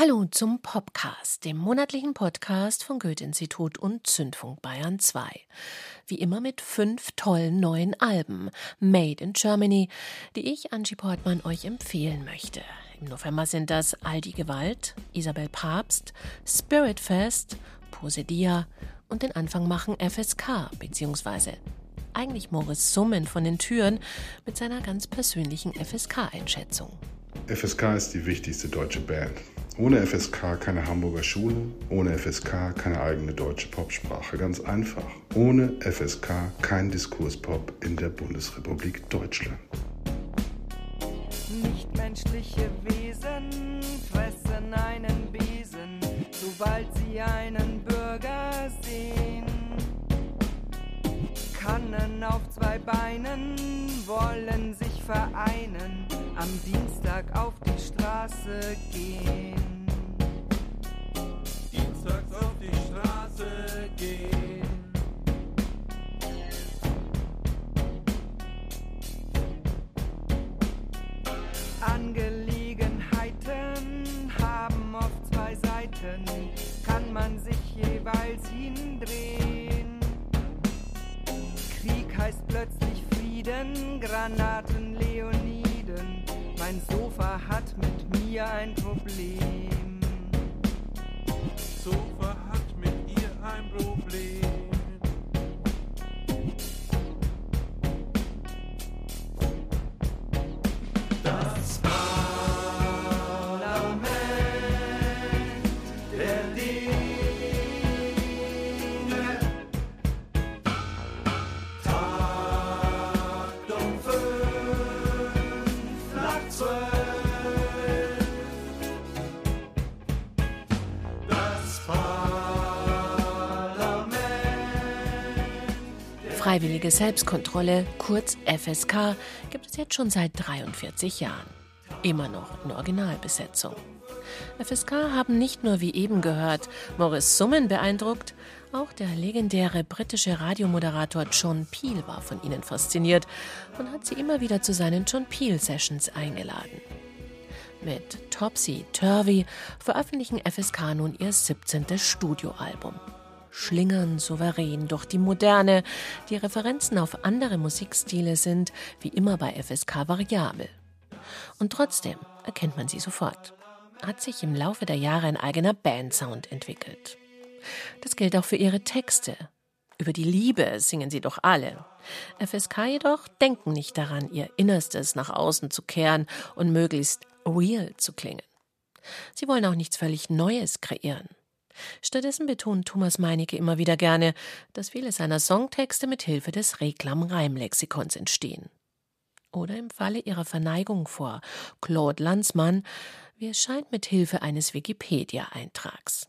Hallo zum Popcast, dem monatlichen Podcast von Goethe-Institut und Zündfunk Bayern 2. Wie immer mit fünf tollen neuen Alben, Made in Germany, die ich, Angie Portmann, euch empfehlen möchte. Im November sind das Aldi Gewalt, Isabel Papst, Spirit Fest, Posedia und den Anfang machen FSK bzw. eigentlich Moritz Summen von den Türen mit seiner ganz persönlichen FSK-Einschätzung. FSK ist die wichtigste deutsche Band. Ohne FSK keine Hamburger Schule, ohne FSK keine eigene deutsche Popsprache. Ganz einfach. Ohne FSK kein Diskurspop in der Bundesrepublik Deutschland. Nichtmenschliche Wesen fressen einen Besen, sobald sie einen Bürger sehen. Kannen auf zwei Beinen wollen sich vereinen, am Dienstag auf die Straße gehen. Dienstags auf die Straße gehen. Angelegenheiten Freiwillige Selbstkontrolle, kurz FSK, gibt es jetzt schon seit 43 Jahren. Immer noch in Originalbesetzung. FSK haben nicht nur, wie eben gehört, Morris Summen beeindruckt, auch der legendäre britische Radiomoderator John Peel war von ihnen fasziniert und hat sie immer wieder zu seinen John Peel Sessions eingeladen. Mit Topsy Turvy veröffentlichen FSK nun ihr 17. Studioalbum. Schlingern souverän durch die Moderne. Die Referenzen auf andere Musikstile sind, wie immer bei FSK, variabel. Und trotzdem erkennt man sie sofort. Hat sich im Laufe der Jahre ein eigener Bandsound entwickelt. Das gilt auch für ihre Texte. Über die Liebe singen sie doch alle. FSK jedoch denken nicht daran, ihr Innerstes nach außen zu kehren und möglichst real zu klingen. Sie wollen auch nichts völlig Neues kreieren. Stattdessen betont Thomas Meinecke immer wieder gerne, dass viele seiner Songtexte mit Hilfe des Reklam-Reimlexikons entstehen. Oder im Falle ihrer Verneigung vor Claude Lanzmann, wie es scheint, mit Hilfe eines Wikipedia-Eintrags.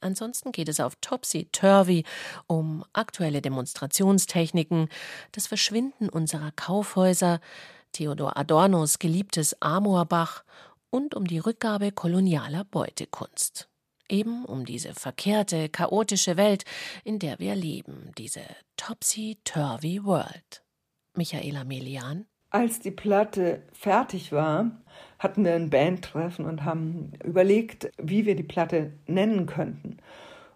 Ansonsten geht es auf Topsy Turvy um aktuelle Demonstrationstechniken, das Verschwinden unserer Kaufhäuser, Theodor Adornos geliebtes Amorbach und um die Rückgabe kolonialer Beutekunst. Eben um diese verkehrte, chaotische Welt, in der wir leben, diese Topsy-Turvy World. Michaela Melian. Als die Platte fertig war, hatten wir ein Bandtreffen und haben überlegt, wie wir die Platte nennen könnten.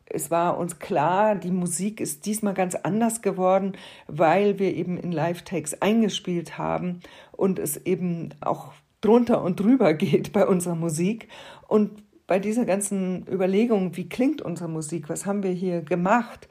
Es war uns klar, die Musik ist diesmal ganz anders geworden, weil wir eben in Live-Takes eingespielt haben und es eben auch drunter und drüber geht bei unserer Musik. Und bei dieser ganzen Überlegung, wie klingt unsere Musik, was haben wir hier gemacht,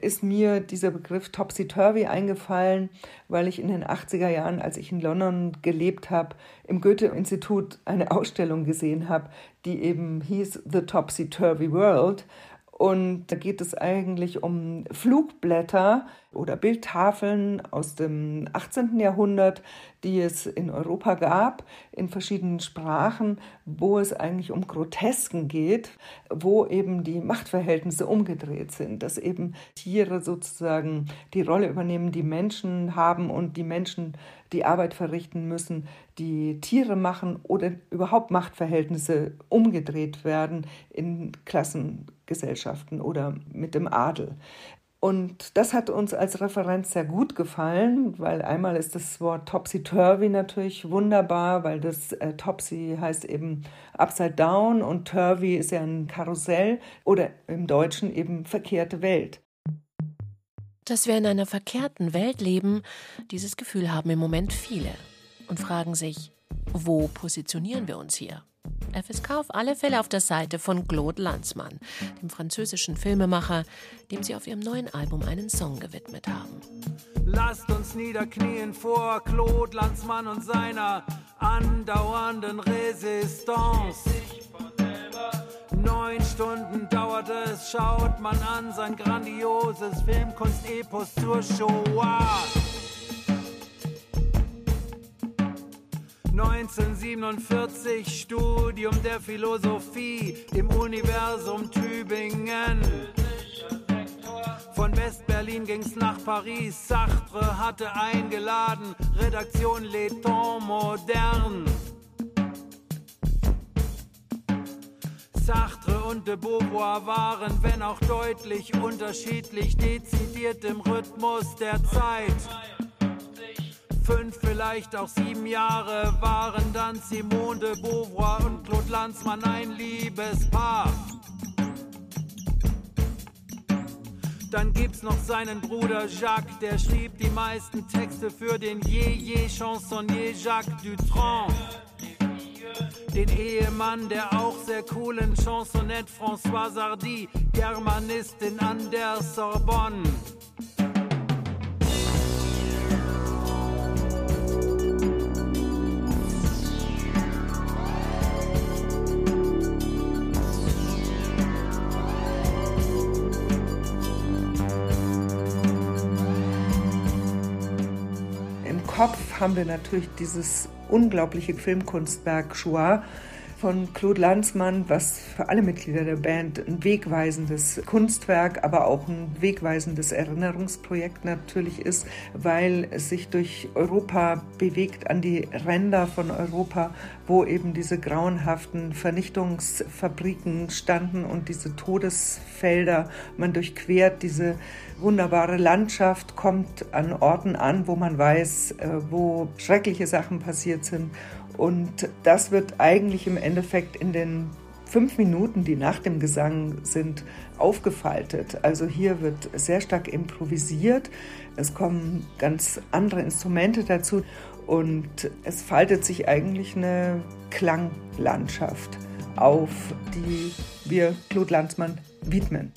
ist mir dieser Begriff Topsy-Turvy eingefallen, weil ich in den 80er Jahren, als ich in London gelebt habe, im Goethe-Institut eine Ausstellung gesehen habe, die eben hieß The Topsy-Turvy World. Und da geht es eigentlich um Flugblätter oder Bildtafeln aus dem 18. Jahrhundert, die es in Europa gab, in verschiedenen Sprachen, wo es eigentlich um Grotesken geht, wo eben die Machtverhältnisse umgedreht sind, dass eben Tiere sozusagen die Rolle übernehmen, die Menschen haben und die Menschen die Arbeit verrichten müssen, die Tiere machen oder überhaupt Machtverhältnisse umgedreht werden in Klassengesellschaften oder mit dem Adel. Und das hat uns als Referenz sehr gut gefallen, weil einmal ist das Wort Topsy-Turvy natürlich wunderbar, weil das äh, Topsy heißt eben Upside Down und Turvy ist ja ein Karussell oder im Deutschen eben verkehrte Welt. Dass wir in einer verkehrten Welt leben, dieses Gefühl haben im Moment viele und fragen sich, wo positionieren wir uns hier? FSK auf alle Fälle auf der Seite von Claude Lanzmann, dem französischen Filmemacher, dem sie auf ihrem neuen Album einen Song gewidmet haben. Lasst uns niederknien vor Claude Lanzmann und seiner andauernden Resistance. Neun Stunden dauert es, schaut man an sein grandioses Filmkunst-Epos zur Shoah. 1947 Studium der Philosophie im Universum Tübingen. Von West-Berlin ging's nach Paris. Sartre hatte eingeladen. Redaktion Les Temps Modern. Sartre und de Beauvoir waren, wenn auch deutlich unterschiedlich, dezidiert im Rhythmus der Zeit fünf, vielleicht auch sieben Jahre waren dann Simone de Beauvoir und Claude Lanzmann ein Liebespaar. Dann gibt's noch seinen Bruder Jacques, der schrieb die meisten Texte für den Je-Je Chansonnier Jacques Dutronc. Den Ehemann der auch sehr coolen Chansonnette François Sardy, Germanistin an der Sorbonne. Haben wir natürlich dieses unglaubliche Filmkunstwerk Shoah von Claude Lanzmann, was für alle Mitglieder der Band ein wegweisendes Kunstwerk, aber auch ein wegweisendes Erinnerungsprojekt natürlich ist, weil es sich durch Europa bewegt, an die Ränder von Europa, wo eben diese grauenhaften Vernichtungsfabriken standen und diese Todesfelder. Man durchquert diese wunderbare Landschaft, kommt an Orten an, wo man weiß, äh, wo schreckliche Sachen passiert sind. Und das wird eigentlich im Endeffekt in den fünf Minuten, die nach dem Gesang sind, aufgefaltet. Also hier wird sehr stark improvisiert. Es kommen ganz andere Instrumente dazu und es faltet sich eigentlich eine Klanglandschaft auf, die wir Claude Lanzmann widmen.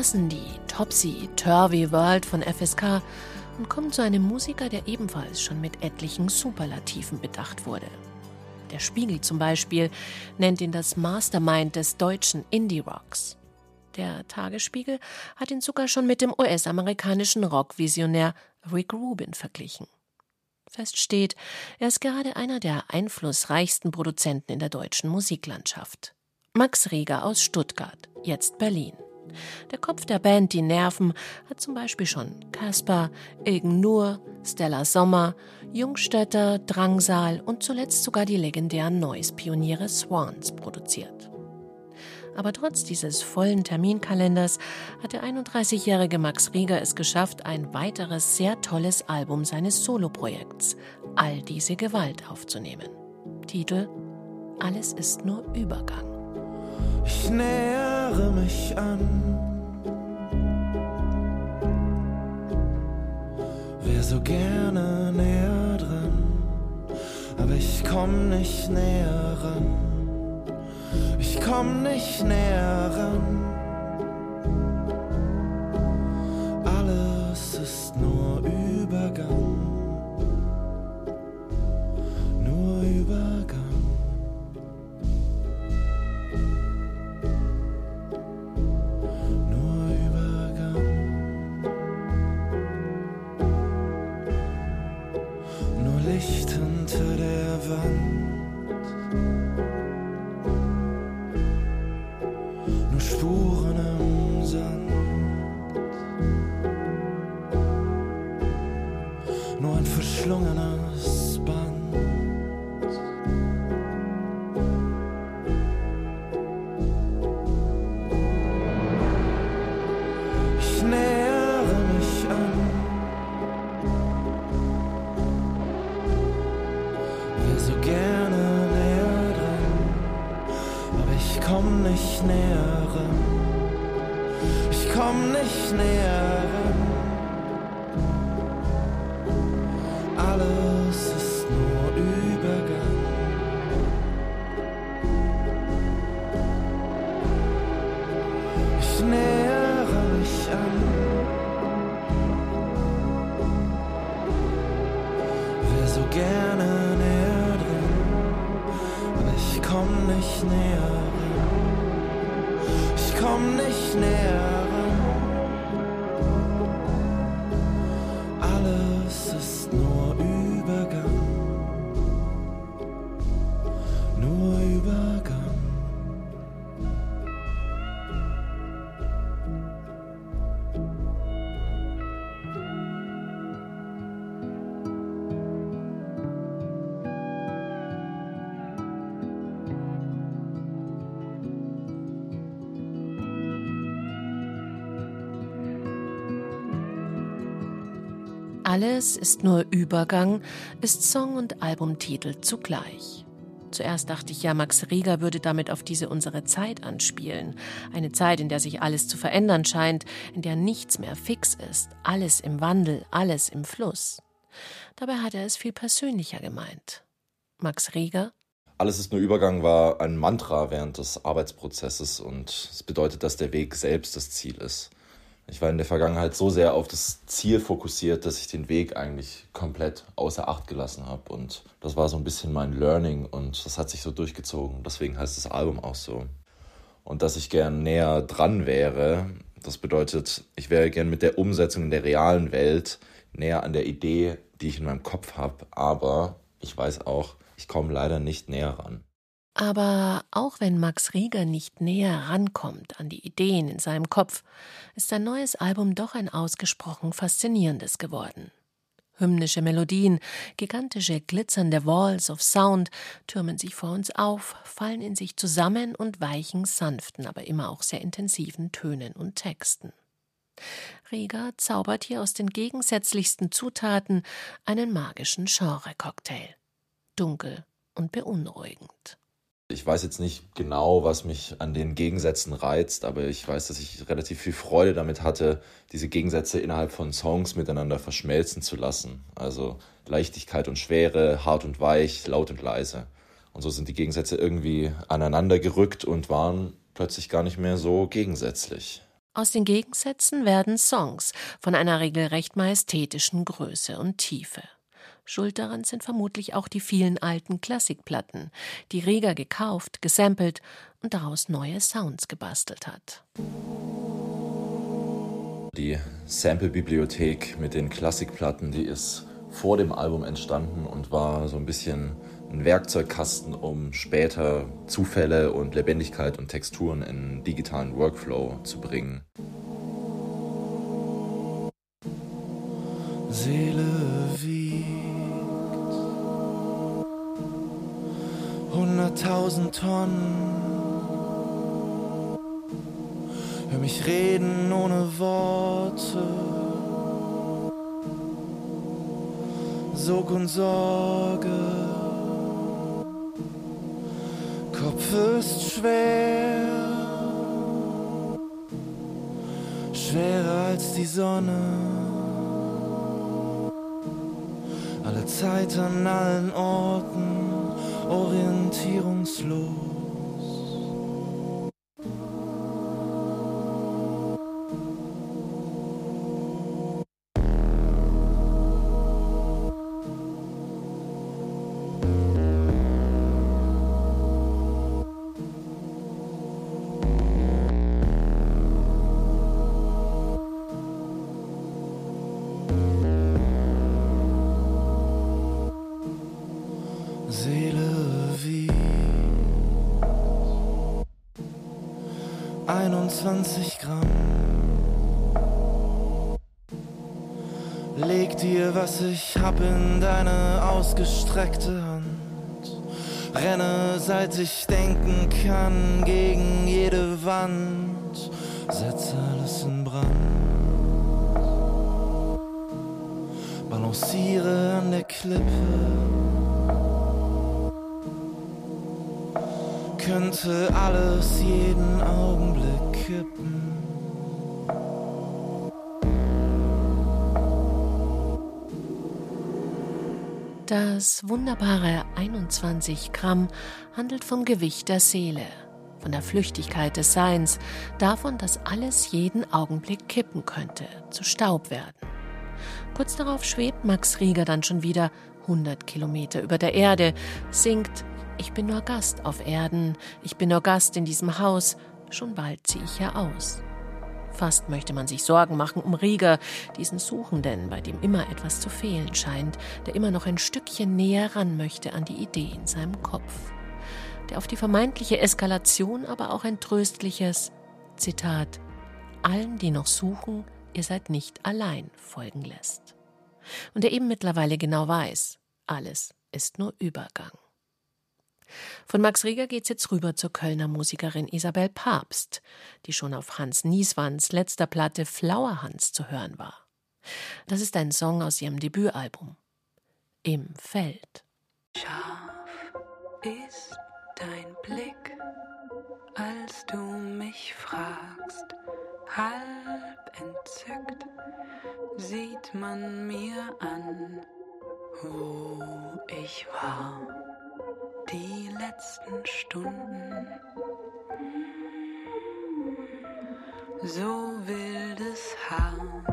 Verlassen die Topsy-Turvy World von FSK und kommen zu einem Musiker, der ebenfalls schon mit etlichen Superlativen bedacht wurde. Der Spiegel zum Beispiel nennt ihn das Mastermind des deutschen Indie-Rocks. Der Tagesspiegel hat ihn sogar schon mit dem US-amerikanischen Rock-Visionär Rick Rubin verglichen. Fest steht, er ist gerade einer der einflussreichsten Produzenten in der deutschen Musiklandschaft. Max Rieger aus Stuttgart, jetzt Berlin. Der Kopf der Band Die Nerven hat zum Beispiel schon Caspar, Ilgen Nur, Stella Sommer, Jungstädter, Drangsal und zuletzt sogar die legendären Noise-Pioniere Swans produziert. Aber trotz dieses vollen Terminkalenders hat der 31-jährige Max Rieger es geschafft, ein weiteres sehr tolles Album seines Soloprojekts All diese Gewalt aufzunehmen. Titel Alles ist nur Übergang. Ich nähere mich an. Wär so gerne näher dran, aber ich komm nicht näher ran. Ich komm nicht näher ran. Alles ist nur Übergang. Nur Übergang. Komm nicht näher. Ich komm nicht näher Alles ist nur Übergang ist Song und Albumtitel zugleich. Zuerst dachte ich ja, Max Rieger würde damit auf diese unsere Zeit anspielen. Eine Zeit, in der sich alles zu verändern scheint, in der nichts mehr fix ist, alles im Wandel, alles im Fluss. Dabei hat er es viel persönlicher gemeint. Max Rieger Alles ist nur Übergang war ein Mantra während des Arbeitsprozesses und es bedeutet, dass der Weg selbst das Ziel ist. Ich war in der Vergangenheit so sehr auf das Ziel fokussiert, dass ich den Weg eigentlich komplett außer Acht gelassen habe. Und das war so ein bisschen mein Learning und das hat sich so durchgezogen. Deswegen heißt das Album auch so. Und dass ich gern näher dran wäre, das bedeutet, ich wäre gern mit der Umsetzung in der realen Welt näher an der Idee, die ich in meinem Kopf habe. Aber ich weiß auch, ich komme leider nicht näher ran. Aber auch wenn Max Rieger nicht näher rankommt an die Ideen in seinem Kopf, ist sein neues Album doch ein ausgesprochen faszinierendes geworden. Hymnische Melodien, gigantische glitzernde Walls of Sound türmen sich vor uns auf, fallen in sich zusammen und weichen sanften, aber immer auch sehr intensiven Tönen und Texten. Rieger zaubert hier aus den gegensätzlichsten Zutaten einen magischen Genre-Cocktail. Dunkel und beunruhigend. Ich weiß jetzt nicht genau, was mich an den Gegensätzen reizt, aber ich weiß, dass ich relativ viel Freude damit hatte, diese Gegensätze innerhalb von Songs miteinander verschmelzen zu lassen. Also Leichtigkeit und Schwere, hart und weich, laut und leise. Und so sind die Gegensätze irgendwie aneinander gerückt und waren plötzlich gar nicht mehr so gegensätzlich. Aus den Gegensätzen werden Songs von einer regelrecht majestätischen Größe und Tiefe. Schuld daran sind vermutlich auch die vielen alten Klassikplatten, die Rieger gekauft, gesampelt und daraus neue Sounds gebastelt hat. Die Sample-Bibliothek mit den Klassikplatten, die ist vor dem Album entstanden und war so ein bisschen ein Werkzeugkasten, um später Zufälle und Lebendigkeit und Texturen in digitalen Workflow zu bringen. Seele wiegt hunderttausend Tonnen. Hör mich reden ohne Worte. Sog und Sorge. Kopf ist schwer. Schwerer als die Sonne. Alle Zeit an allen Orten, orientierungslos. 21 Gramm. Leg dir, was ich hab, in deine ausgestreckte Hand. Renne, seit ich denken kann, gegen jede Wand. Setz alles in Brand. Balanciere an der Klippe. Könnte alles jeden Augenblick Das wunderbare 21 Gramm handelt vom Gewicht der Seele, von der Flüchtigkeit des Seins, davon, dass alles jeden Augenblick kippen könnte, zu Staub werden. Kurz darauf schwebt Max Rieger dann schon wieder 100 Kilometer über der Erde, singt Ich bin nur Gast auf Erden, ich bin nur Gast in diesem Haus, schon bald ziehe ich ja aus. Fast möchte man sich Sorgen machen um Rieger, diesen Suchenden, bei dem immer etwas zu fehlen scheint, der immer noch ein Stückchen näher ran möchte an die Idee in seinem Kopf, der auf die vermeintliche Eskalation aber auch ein tröstliches Zitat allen, die noch suchen, ihr seid nicht allein folgen lässt. Und der eben mittlerweile genau weiß, alles ist nur Übergang. Von Max Rieger geht's jetzt rüber zur Kölner Musikerin Isabel Papst, die schon auf Hans Nieswands letzter Platte Flower Hans zu hören war. Das ist ein Song aus ihrem Debütalbum. Im Feld. Scharf ist dein Blick, als du mich fragst, halb entzückt sieht man mir an, wo ich war die letzten Stunden. So wildes Haar,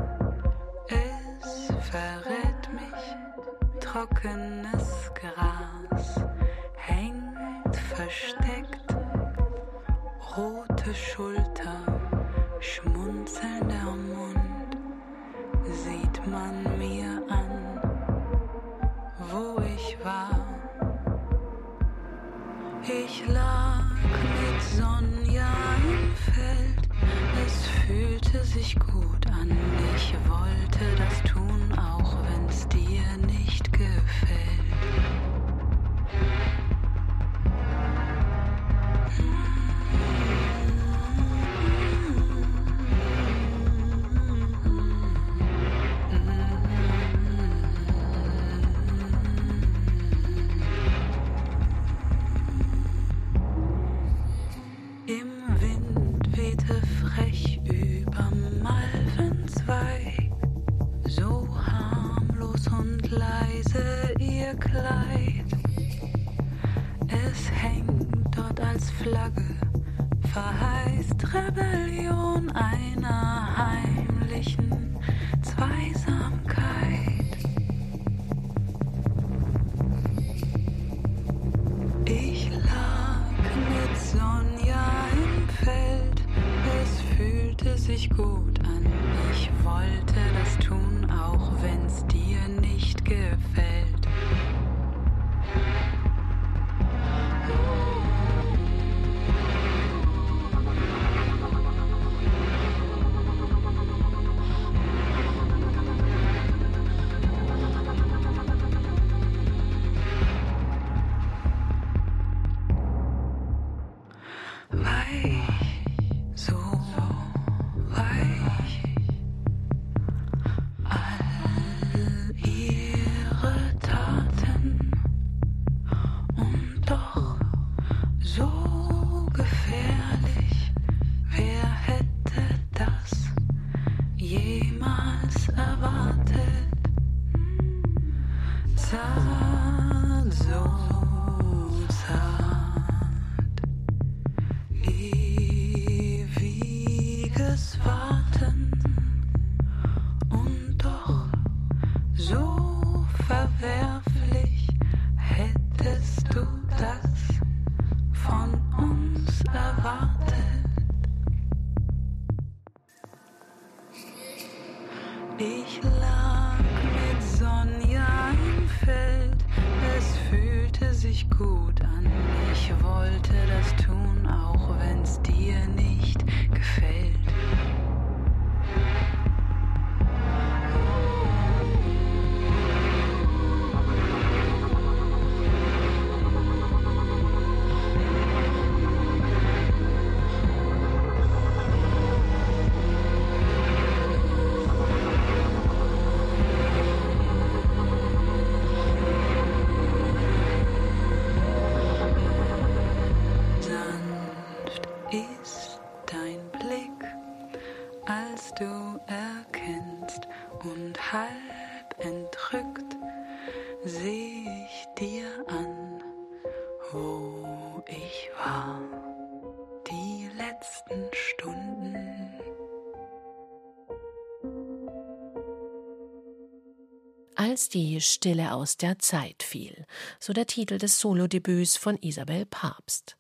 es verrät mich, trockenes Gras hängt versteckt, rote Schulter, so verwerflich hättest du das von uns erwartet. Ich lag mit Sonja im Feld, es fühlte sich gut Als die Stille aus der Zeit fiel, so der Titel des Solodebüts von Isabel Papst.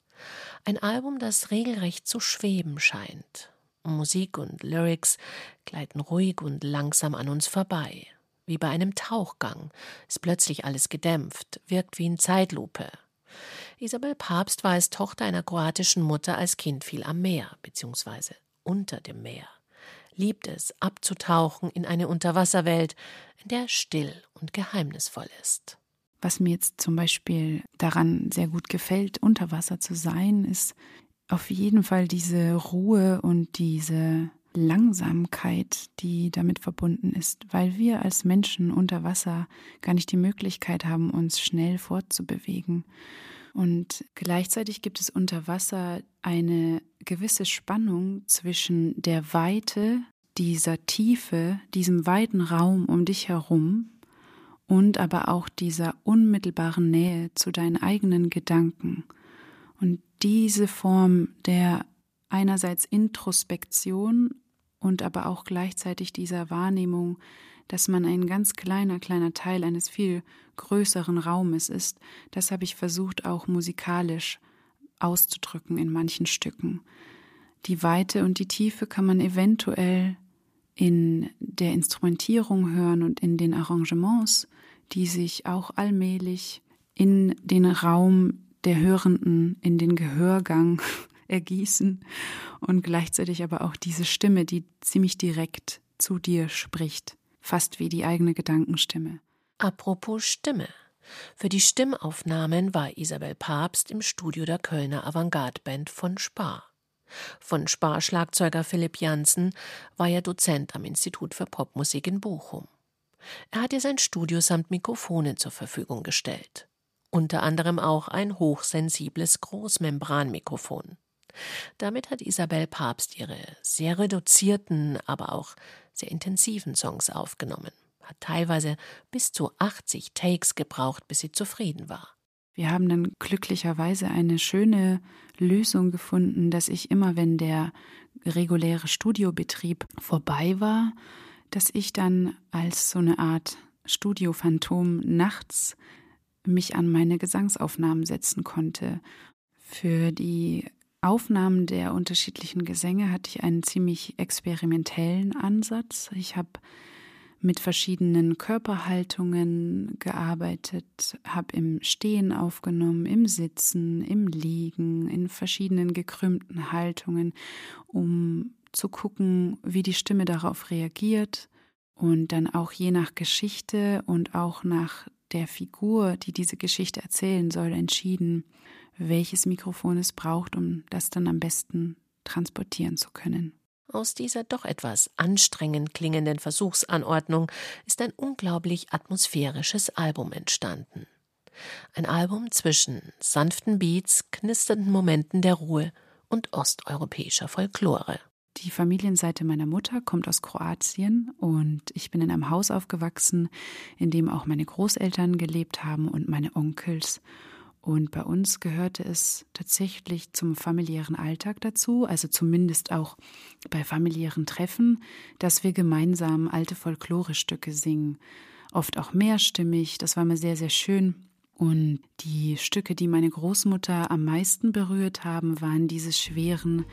Ein Album, das regelrecht zu schweben scheint. Musik und Lyrics gleiten ruhig und langsam an uns vorbei. Wie bei einem Tauchgang ist plötzlich alles gedämpft, wirkt wie in Zeitlupe. Isabel Papst war als Tochter einer kroatischen Mutter als Kind viel am Meer bzw. unter dem Meer. Liebt es, abzutauchen in eine Unterwasserwelt, in der still und geheimnisvoll ist. Was mir jetzt zum Beispiel daran sehr gut gefällt, unter Wasser zu sein, ist auf jeden Fall diese Ruhe und diese Langsamkeit, die damit verbunden ist, weil wir als Menschen unter Wasser gar nicht die Möglichkeit haben, uns schnell fortzubewegen. Und gleichzeitig gibt es unter Wasser eine gewisse Spannung zwischen der Weite dieser Tiefe, diesem weiten Raum um dich herum und aber auch dieser unmittelbaren Nähe zu deinen eigenen Gedanken. Und diese Form der einerseits Introspektion und aber auch gleichzeitig dieser Wahrnehmung, dass man ein ganz kleiner, kleiner Teil eines viel größeren Raumes ist, das habe ich versucht auch musikalisch auszudrücken in manchen Stücken. Die Weite und die Tiefe kann man eventuell in der Instrumentierung hören und in den Arrangements, die sich auch allmählich in den Raum der Hörenden, in den Gehörgang ergießen und gleichzeitig aber auch diese Stimme, die ziemlich direkt zu dir spricht, fast wie die eigene Gedankenstimme. Apropos Stimme. Für die Stimmaufnahmen war Isabel Papst im Studio der Kölner Avantgarde-Band von Spar. Von Spar-Schlagzeuger Philipp Janssen war er Dozent am Institut für Popmusik in Bochum. Er hat ihr sein Studio samt Mikrofonen zur Verfügung gestellt. Unter anderem auch ein hochsensibles Großmembranmikrofon. Damit hat Isabel Papst ihre sehr reduzierten, aber auch sehr intensiven Songs aufgenommen, hat teilweise bis zu 80 Takes gebraucht, bis sie zufrieden war. Wir haben dann glücklicherweise eine schöne Lösung gefunden, dass ich immer, wenn der reguläre Studiobetrieb vorbei war, dass ich dann als so eine Art Studiophantom nachts mich an meine Gesangsaufnahmen setzen konnte. Für die Aufnahmen der unterschiedlichen Gesänge hatte ich einen ziemlich experimentellen Ansatz. Ich habe mit verschiedenen Körperhaltungen gearbeitet, habe im Stehen aufgenommen, im Sitzen, im Liegen, in verschiedenen gekrümmten Haltungen, um zu gucken, wie die Stimme darauf reagiert und dann auch je nach Geschichte und auch nach der Figur, die diese Geschichte erzählen soll, entschieden, welches Mikrofon es braucht, um das dann am besten transportieren zu können. Aus dieser doch etwas anstrengend klingenden Versuchsanordnung ist ein unglaublich atmosphärisches Album entstanden. Ein Album zwischen sanften Beats, knisternden Momenten der Ruhe und osteuropäischer Folklore. Die Familienseite meiner Mutter kommt aus Kroatien und ich bin in einem Haus aufgewachsen, in dem auch meine Großeltern gelebt haben und meine Onkels. Und bei uns gehörte es tatsächlich zum familiären Alltag dazu, also zumindest auch bei familiären Treffen, dass wir gemeinsam alte Folklorestücke singen. Oft auch mehrstimmig, das war mir sehr, sehr schön. Und die Stücke, die meine Großmutter am meisten berührt haben, waren diese schweren,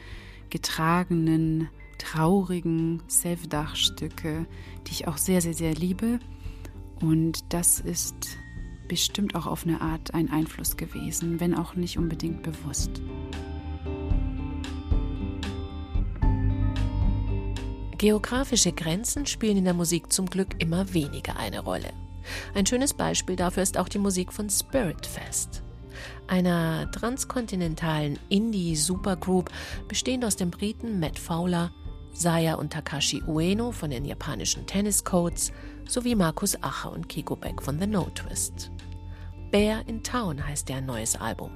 getragenen, traurigen Sevdach-Stücke, die ich auch sehr, sehr, sehr liebe. Und das ist bestimmt auch auf eine Art ein Einfluss gewesen, wenn auch nicht unbedingt bewusst. Geografische Grenzen spielen in der Musik zum Glück immer weniger eine Rolle. Ein schönes Beispiel dafür ist auch die Musik von Spirit Fest, einer transkontinentalen Indie-Supergroup bestehend aus den Briten Matt Fowler, Saya und Takashi Ueno von den japanischen Tennis Codes sowie Markus Acher und Kiko Beck von The No Twist. Bear in Town heißt der neues Album.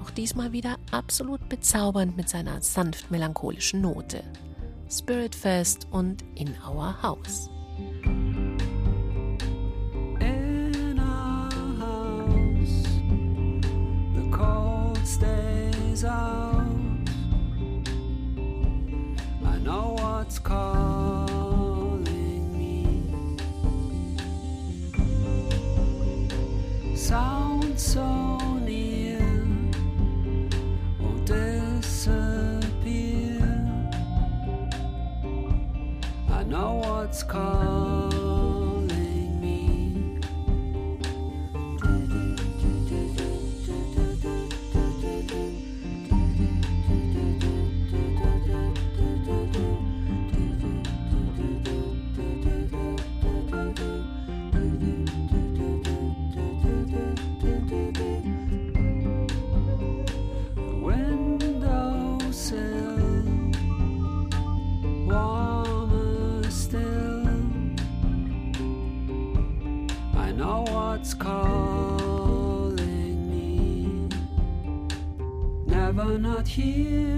Auch diesmal wieder absolut bezaubernd mit seiner sanft melancholischen Note. Spirit Fest und In Our House. In our house, the cold stays out. I know what's called. Sound so here.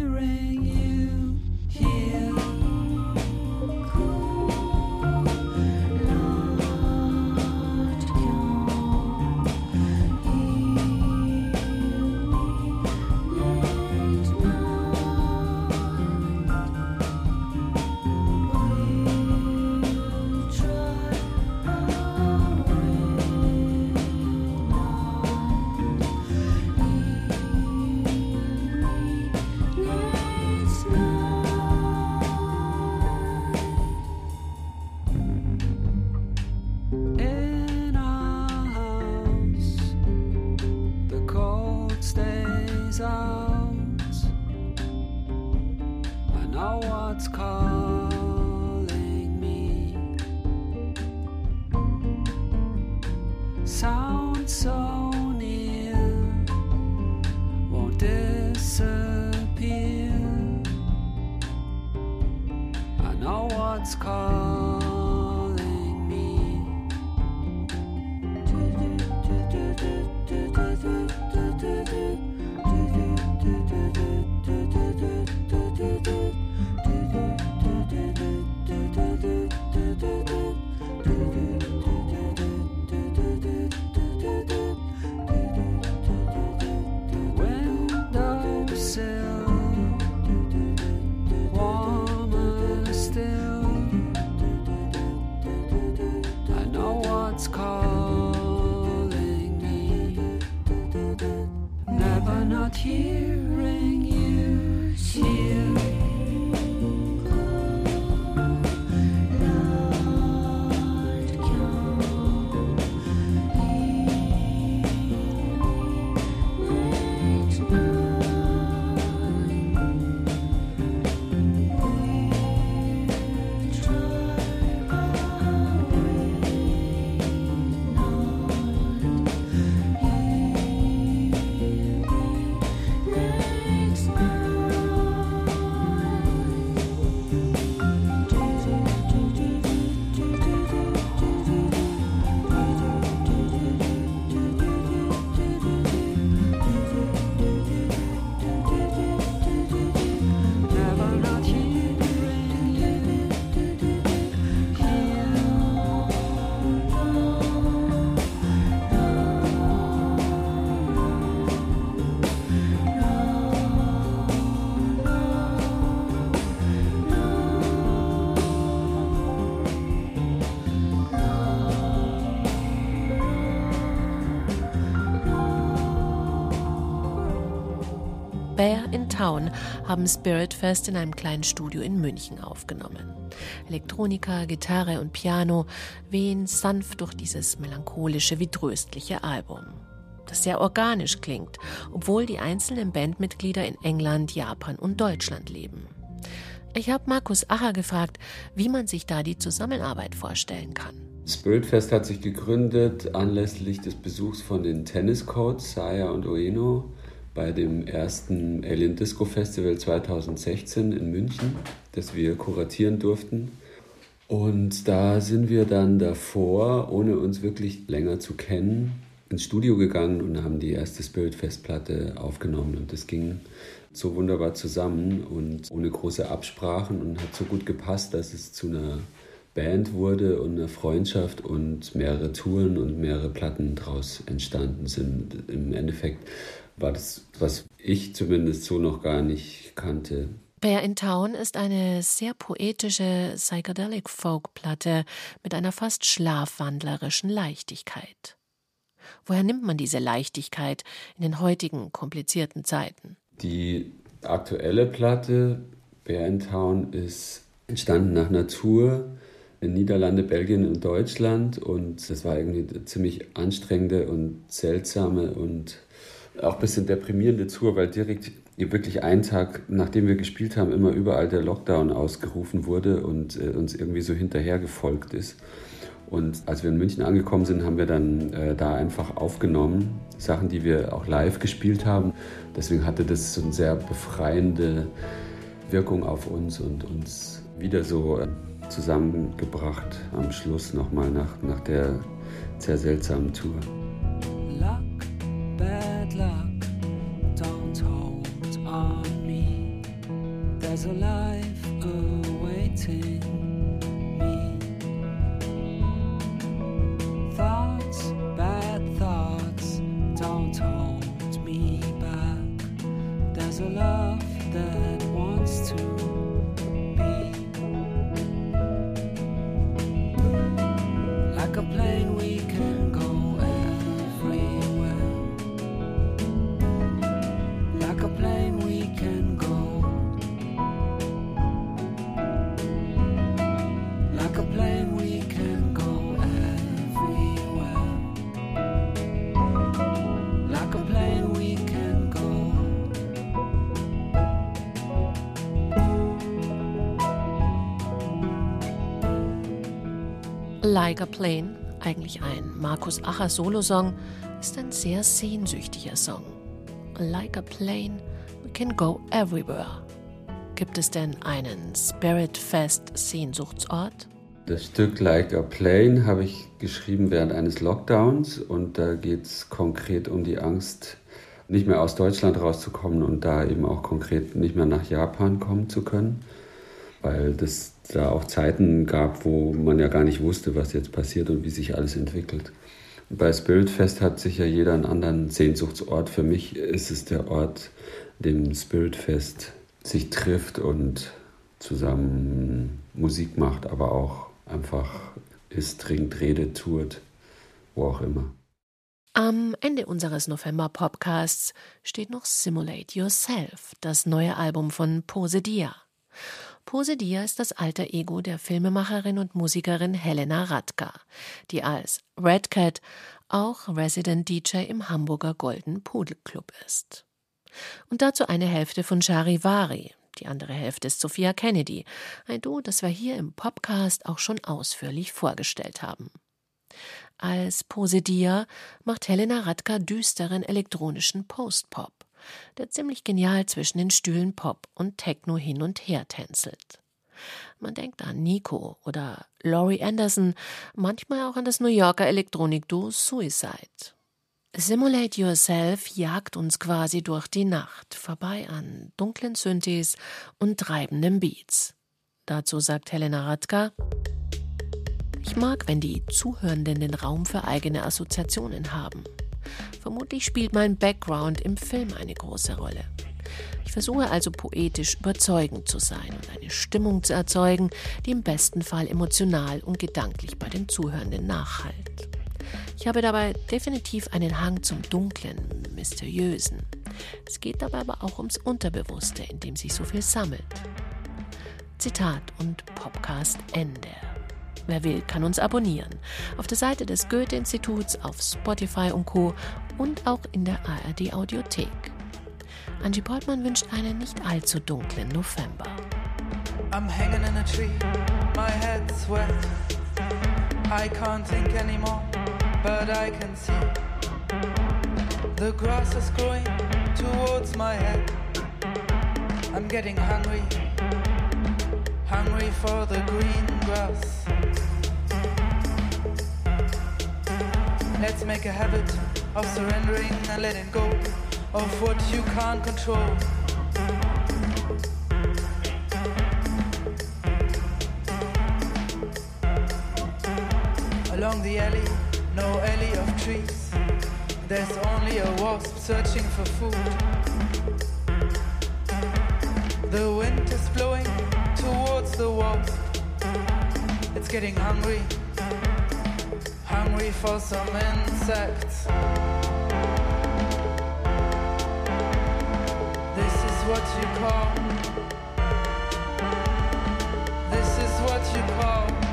Bear in Town haben Spirit Fest in einem kleinen Studio in München aufgenommen. Elektronika, Gitarre und Piano wehen sanft durch dieses melancholische wie tröstliche Album, das sehr organisch klingt, obwohl die einzelnen Bandmitglieder in England, Japan und Deutschland leben. Ich habe Markus Acher gefragt, wie man sich da die Zusammenarbeit vorstellen kann. Spiritfest hat sich gegründet anlässlich des Besuchs von den Tenniscoats, Saya und Ueno, bei dem ersten Alien Disco Festival 2016 in München, das wir kuratieren durften. Und da sind wir dann davor, ohne uns wirklich länger zu kennen, ins Studio gegangen und haben die erste Spiritfest-Platte aufgenommen. Und das ging so wunderbar zusammen und ohne große Absprachen und hat so gut gepasst, dass es zu einer Band wurde und eine Freundschaft und mehrere Touren und mehrere Platten daraus entstanden sind. Im Endeffekt war das, was ich zumindest so noch gar nicht kannte. Bear in Town ist eine sehr poetische Psychedelic Folk Platte mit einer fast schlafwandlerischen Leichtigkeit. Woher nimmt man diese Leichtigkeit in den heutigen komplizierten Zeiten? Die aktuelle Platte Bärentown ist entstanden nach einer Tour in Niederlande, Belgien und Deutschland und das war irgendwie eine ziemlich anstrengende und seltsame und auch ein bisschen deprimierende Tour, weil direkt wirklich einen Tag, nachdem wir gespielt haben, immer überall der Lockdown ausgerufen wurde und äh, uns irgendwie so hinterher gefolgt ist. Und als wir in München angekommen sind, haben wir dann äh, da einfach aufgenommen, Sachen, die wir auch live gespielt haben. Deswegen hatte das so eine sehr befreiende Wirkung auf uns und uns wieder so äh, zusammengebracht am Schluss nochmal nach, nach der sehr seltsamen Tour. A life awaiting me. Thoughts, bad thoughts, don't hold me back. There's a love that wants to Like a Plane, eigentlich ein Markus Acher Solosong, ist ein sehr sehnsüchtiger Song. Like a Plane, we can go everywhere. Gibt es denn einen Spirit-Fest-Sehnsuchtsort? Das Stück Like a Plane habe ich geschrieben während eines Lockdowns und da geht es konkret um die Angst, nicht mehr aus Deutschland rauszukommen und da eben auch konkret nicht mehr nach Japan kommen zu können, weil das da auch Zeiten gab, wo man ja gar nicht wusste, was jetzt passiert und wie sich alles entwickelt. Bei Spiritfest hat sicher jeder einen anderen Sehnsuchtsort. Für mich ist es der Ort, dem Spiritfest sich trifft und zusammen Musik macht, aber auch einfach isst, trinkt, redet, tourt, wo auch immer. Am Ende unseres November-Podcasts steht noch Simulate Yourself, das neue Album von Pose Dia. Pose Dia ist das alter Ego der Filmemacherin und Musikerin Helena Radka, die als Red Cat auch Resident DJ im Hamburger Golden Pudel Club ist. Und dazu eine Hälfte von Charivari, die andere Hälfte ist Sophia Kennedy, ein Duo, das wir hier im Podcast auch schon ausführlich vorgestellt haben. Als Posedia macht Helena Radka düsteren elektronischen Post-Pop, der ziemlich genial zwischen den Stühlen Pop und Techno hin und her tänzelt. Man denkt an Nico oder Laurie Anderson, manchmal auch an das New Yorker Elektronikduo Suicide. Simulate Yourself jagt uns quasi durch die Nacht, vorbei an dunklen Synthes und treibenden Beats. Dazu sagt Helena Radka, ich mag, wenn die Zuhörenden den Raum für eigene Assoziationen haben. Vermutlich spielt mein Background im Film eine große Rolle. Ich versuche also poetisch überzeugend zu sein und eine Stimmung zu erzeugen, die im besten Fall emotional und gedanklich bei den Zuhörenden nachhallt. Ich habe dabei definitiv einen Hang zum Dunklen, Mysteriösen. Es geht dabei aber auch ums Unterbewusste, in dem sich so viel sammelt. Zitat und Podcast Ende. Wer will, kann uns abonnieren. Auf der Seite des Goethe-Instituts, auf Spotify und Co. und auch in der ARD Audiothek. Angie Portmann wünscht einen nicht allzu dunklen November. I'm hanging in a tree, my head's wet. I can't think anymore, but I can see. The grass is growing towards my head. I'm getting hungry, hungry for the green grass. Let's make a habit of surrendering and letting go of what you can't control. Along the alley, no alley of trees. There's only a wasp searching for food. The wind is blowing towards the wasp. It's getting hungry, hungry for some insects. This is what you call. This is what you call.